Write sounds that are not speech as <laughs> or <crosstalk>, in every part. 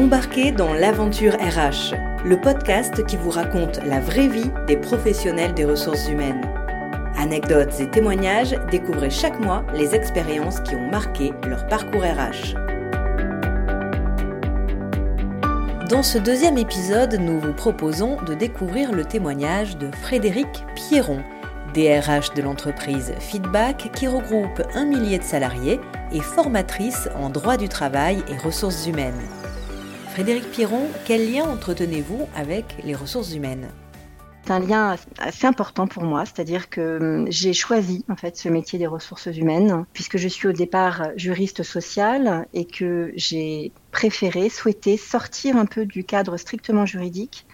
Embarquez dans l'aventure RH, le podcast qui vous raconte la vraie vie des professionnels des ressources humaines. Anecdotes et témoignages, découvrez chaque mois les expériences qui ont marqué leur parcours RH. Dans ce deuxième épisode, nous vous proposons de découvrir le témoignage de Frédéric Pierron, DRH de l'entreprise Feedback qui regroupe un millier de salariés et formatrice en droit du travail et ressources humaines. Frédéric Piron, quel lien entretenez-vous avec les ressources humaines? C'est un lien assez important pour moi, c'est-à-dire que hum, j'ai choisi en fait ce métier des ressources humaines puisque je suis au départ juriste social et que j'ai préféré, souhaité sortir un peu du cadre strictement juridique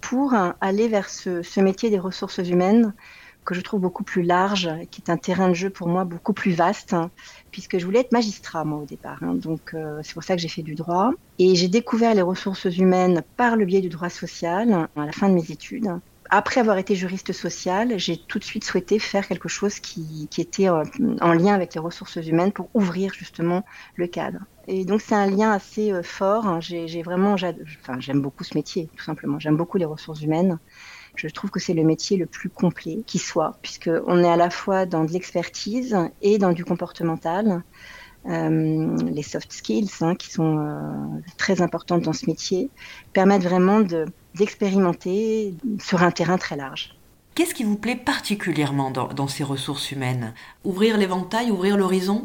pour aller vers ce métier des ressources humaines que je trouve beaucoup plus large, qui est un terrain de jeu pour moi beaucoup plus vaste, hein, puisque je voulais être magistrat moi au départ. Hein. donc euh, c'est pour ça que j'ai fait du droit. Et j'ai découvert les ressources humaines par le biais du droit social à la fin de mes études. Après avoir été juriste social, j'ai tout de suite souhaité faire quelque chose qui, était en, en, lien avec les ressources humaines pour ouvrir justement le cadre. Et donc c'est un lien assez euh, fort. Hein. J'ai vraiment, j'aime beaucoup ce métier, tout simplement. J'aime beaucoup les ressources humaines. Je trouve que c'est le métier le plus complet qui soit, puisqu'on est à la fois dans de l'expertise et dans du comportemental. Euh, les soft skills, hein, qui sont euh, très importantes dans ce métier, permettent vraiment d'expérimenter sur un terrain très large. Qu'est-ce qui vous plaît particulièrement dans, dans ces ressources humaines? Ouvrir l'éventail, ouvrir l'horizon?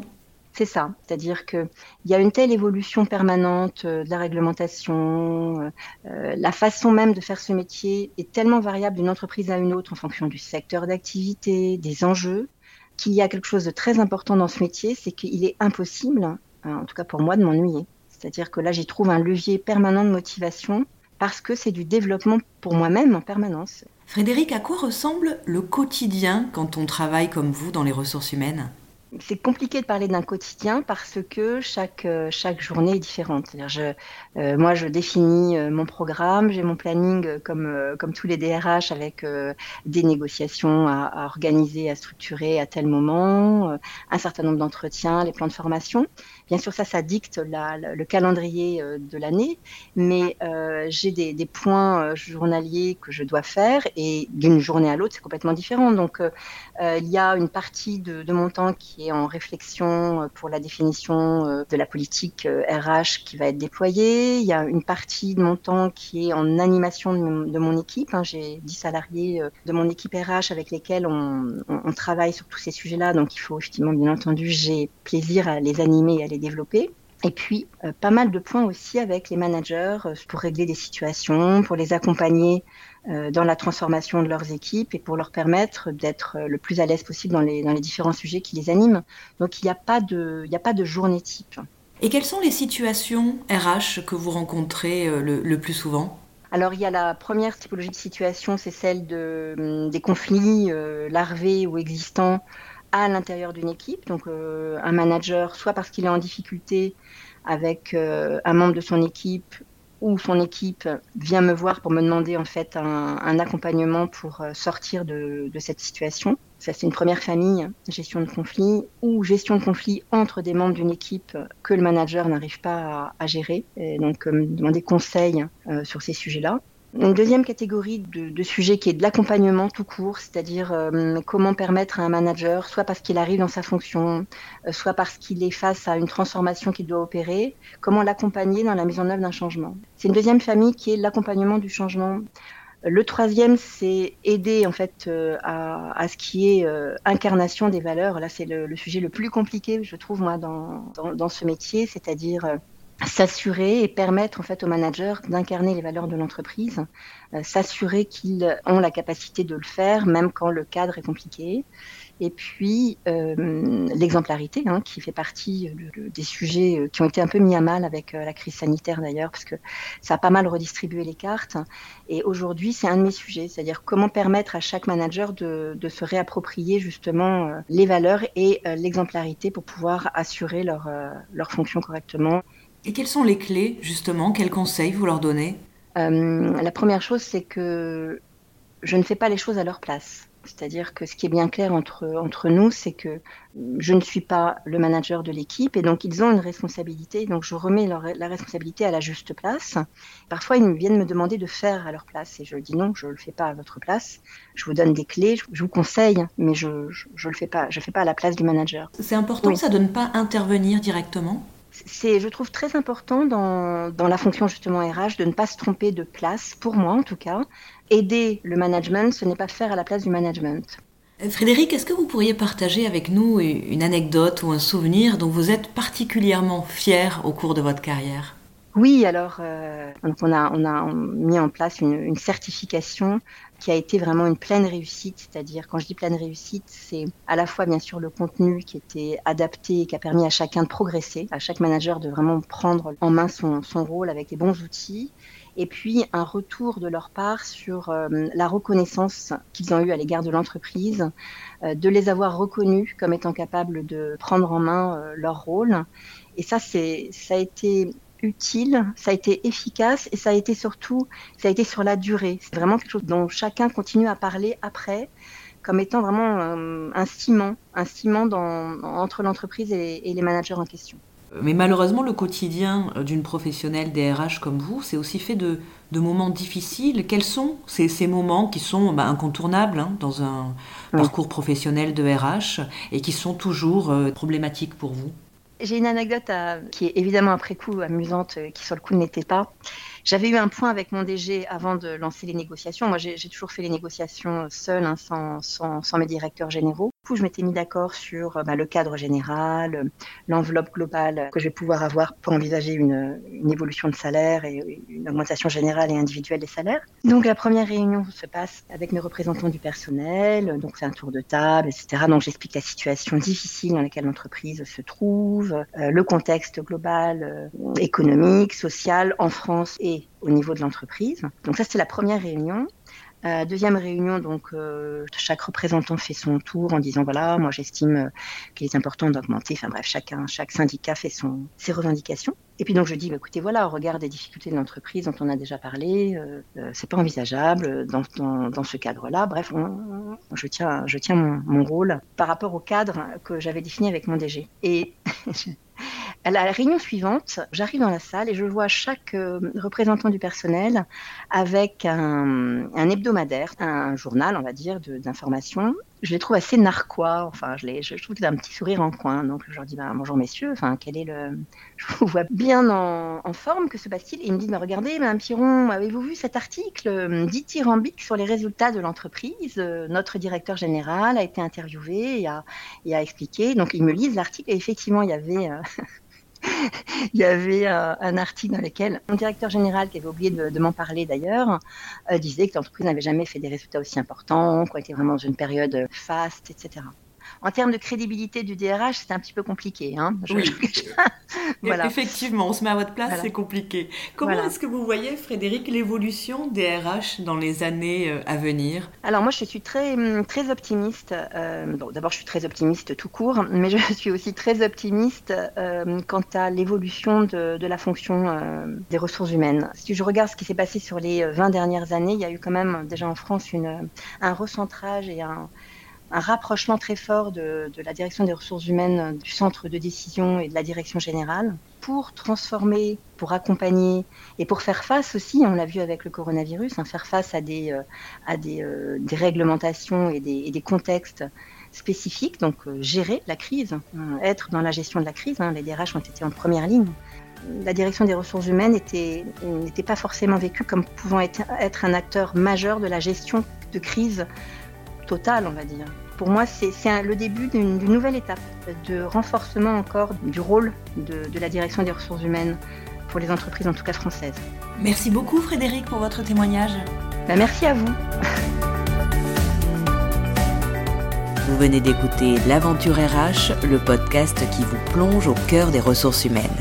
C'est ça, c'est-à-dire qu'il y a une telle évolution permanente euh, de la réglementation, euh, euh, la façon même de faire ce métier est tellement variable d'une entreprise à une autre en fonction du secteur d'activité, des enjeux, qu'il y a quelque chose de très important dans ce métier, c'est qu'il est impossible, en tout cas pour moi, de m'ennuyer. C'est-à-dire que là, j'y trouve un levier permanent de motivation parce que c'est du développement pour moi-même en permanence. Frédéric, à quoi ressemble le quotidien quand on travaille comme vous dans les ressources humaines? C'est compliqué de parler d'un quotidien parce que chaque, euh, chaque journée est différente. Je, euh, moi, je définis euh, mon programme, j'ai mon planning comme, comme tous les DRH avec des négociations à, à, organiser, à structurer à tel moment, un certain nombre d'entretiens, les plans de formation. Bien sûr, ça, ça dicte la, le calendrier de l'année, mais j'ai des, des, points journaliers que je dois faire et d'une journée à l'autre, c'est complètement différent. Donc, il y a une partie de, de mon temps qui en réflexion euh, pour la définition euh, de la politique RH euh, qui va être déployée. Il y a une partie de mon temps qui est en animation de mon, équipe. Hein. J'ai 10 salariés de mon équipe RH avec lesquels on, travaille sur tous ces sujets-là. Donc il faut effectivement, bien entendu, j'ai plaisir à les animer et à les développer. Et puis, pas mal de points aussi avec les managers pour régler des situations, pour les accompagner dans la transformation de leurs équipes et pour leur permettre d'être le plus à l'aise possible dans les, dans les différents sujets qui les animent. Donc, il n'y a, pas de, il a pas de journée type. Et quelles sont les situations RH que vous rencontrez le, le plus souvent? Alors il y a la première typologie de situation, c'est celle de, hum, des conflits larvés ou existants à l'intérieur d'une équipe. Donc euh, un manager, soit parce qu'il est en difficulté avec euh, un membre de son équipe ou son équipe vient me voir pour me demander en fait un, accompagnement pour euh, sortir de, cette situation. Ça c'est une première famille, gestion de conflit, ou gestion de conflit entre des membres d'une équipe que le manager n'arrive pas à, gérer, et donc me demander conseil sur ces sujets-là. Une deuxième catégorie de, sujets qui est de l'accompagnement tout court, c'est-à-dire euh, comment permettre à un manager, soit parce qu'il arrive dans sa fonction, euh, soit parce qu'il est face à une transformation qu'il doit opérer, comment l'accompagner dans la mise en œuvre d'un changement. C'est une deuxième famille qui est l'accompagnement du changement. Le troisième, c'est aider en fait euh, à, ce qui est incarnation des valeurs. Là, c'est le, sujet le plus compliqué, je trouve moi, dans, dans ce métier, c'est-à-dire s'assurer et permettre en fait aux managers d'incarner les valeurs de l'entreprise, euh, s'assurer qu'ils ont la capacité de le faire même quand le cadre est compliqué. Et puis euh, l'exemplarité, hein, qui fait partie des sujets euh, qui ont été un peu mis à mal avec la crise sanitaire d'ailleurs, parce que ça a pas mal redistribué les cartes. Et aujourd'hui, c'est un de mes sujets, c'est-à-dire comment permettre à chaque manager de, de se réapproprier justement les valeurs et l'exemplarité pour pouvoir assurer leur, leur fonction correctement et quelles sont les clés, justement? Quels conseils vous leur donnez? Euh, La première chose, c'est que je ne fais pas les choses à leur place. C'est-à-dire que ce qui est bien clair entre, entre nous, c'est que je ne suis pas le manager de l'équipe et donc ils ont une responsabilité. Donc je remets la responsabilité à la juste place. Parfois, ils viennent me demander de faire à leur place et je dis non, je ne le fais pas à votre place. Je vous donne des clés, je vous conseille, mais je ne le fais pas. Je fais pas à la place du manager. C'est important ça de ne pas intervenir directement? C'est, je trouve, très important dans, dans, la fonction justement RH de ne pas se tromper de place, pour moi en tout cas. Aider le management, ce n'est pas faire à la place du management. Frédéric, est-ce que vous pourriez partager avec nous une anecdote ou un souvenir dont vous êtes particulièrement fier au cours de votre carrière? Oui, alors euh, on, a, on a mis en place une, une, certification qui a été vraiment une pleine réussite. C'est-à-dire, quand je dis pleine réussite, c'est à la fois bien sûr le contenu qui était adapté et qui a permis à chacun de progresser, à chaque manager de vraiment prendre en main son, rôle avec les bons outils, et puis un retour de leur part sur euh, la reconnaissance qu'ils ont eue à l'égard de l'entreprise, euh, de les avoir reconnus comme étant capables de prendre en main euh, leur rôle. Et ça, ça a été utile, ça a été efficace et ça a été surtout, ça a été sur la durée. C'est vraiment quelque chose dont chacun continue à parler après comme étant vraiment un ciment, un ciment dans, entre l'entreprise et, les managers en question. Mais malheureusement, le quotidien d'une professionnelle DRH comme vous, c'est aussi fait de, de, moments difficiles. Quels sont ces, ces moments qui sont bah, incontournables hein, dans un parcours professionnel de RH et qui sont toujours euh, problématiques pour vous? J'ai une anecdote qui est évidemment après coup amusante, euh, qui sur le coup n'était pas. J'avais eu un point avec mon DG avant de lancer les négociations. Moi, j'ai toujours fait les négociations seule, hein, sans, mes directeurs généraux. Je m'étais mis d'accord sur euh, bah, le cadre général, l'enveloppe globale que je vais pouvoir avoir pour envisager une, évolution de salaire et une augmentation générale et individuelle des salaires. Donc, la première réunion se passe avec mes représentants du personnel. Donc, c'est un tour de table, etc. Donc, j'explique la situation difficile dans laquelle l'entreprise se trouve, euh, le contexte global, euh, économique, social en France et au niveau de l'entreprise. Donc ça, c'était la première réunion. Euh, deuxième réunion, donc euh, chaque représentant fait son tour en disant voilà, moi j'estime euh, qu'il est important d'augmenter. Enfin bref, chacun, chaque syndicat fait son, ses revendications. Et puis donc je dis bah, écoutez voilà, au regard des difficultés de l'entreprise dont on a déjà parlé, c'est pas envisageable dans, dans, dans ce cadre-là. Bref, je tiens, je tiens mon, mon, rôle par rapport au cadre que j'avais défini avec mon DG. Et <laughs> À la réunion suivante, j'arrive dans la salle et je vois chaque euh, représentant du personnel avec un, un, hebdomadaire, un journal, on va dire, d'information. Je les trouve assez narquois. Enfin, je, les, je, trouve qu'il a un petit sourire en coin. Donc, je leur dis bah, bonjour messieurs. Enfin, quel est le Je vous vois bien en, forme. Que se passe-t-il? Et ils me disent bah, regardez, Madame Piron, avez-vous vu cet article euh, dithyrambique sur les résultats de l'entreprise? Euh, Notre directeur général a été interviewé et a, et a expliqué. Donc, ils me lisent l'article et effectivement, il y avait <laughs> il y avait euh, un article dans lequel mon directeur général, qui avait oublié de, m'en parler d'ailleurs, euh, disait que l'entreprise n'avait jamais fait des résultats aussi importants, qu'on était vraiment dans une période faste, etc en termes de crédibilité du DRH, c'est un petit peu compliqué. Hein <laughs> voilà. Effectivement, on se met à votre place, c'est compliqué. Comment est-ce que vous voyez, Frédéric, l'évolution des RH dans les années euh, à venir? Alors moi, je suis très, hum, très optimiste. Euh, bon, D'abord, je suis très optimiste tout court, mais je <laughs> suis aussi très optimiste euh, quant à l'évolution de, de, la fonction euh, des ressources humaines. Si je regarde ce qui s'est passé sur les 20 dernières années, il y a eu quand même déjà en France une, un recentrage et un un rapprochement très fort de, la direction des ressources humaines, du centre de décision et de la direction générale pour transformer, pour accompagner et pour faire face aussi, on l'a vu avec le coronavirus, hein, faire face à des, euh, euh, réglementations et des, contextes spécifiques, donc euh, gérer la crise, hein, être dans la gestion de la crise. Hein, les DRH ont été en première ligne. La direction des ressources humaines n'était pas forcément vécue comme pouvant être un acteur majeur de la gestion de crise totale, on va dire. Pour moi, c'est le début d'une nouvelle étape de renforcement encore du rôle de, de la direction des ressources humaines pour les entreprises, en tout cas françaises. Merci beaucoup Frédéric pour votre témoignage. Ben, merci à vous. Vous venez d'écouter L'Aventure RH, le podcast qui vous plonge au cœur des ressources humaines.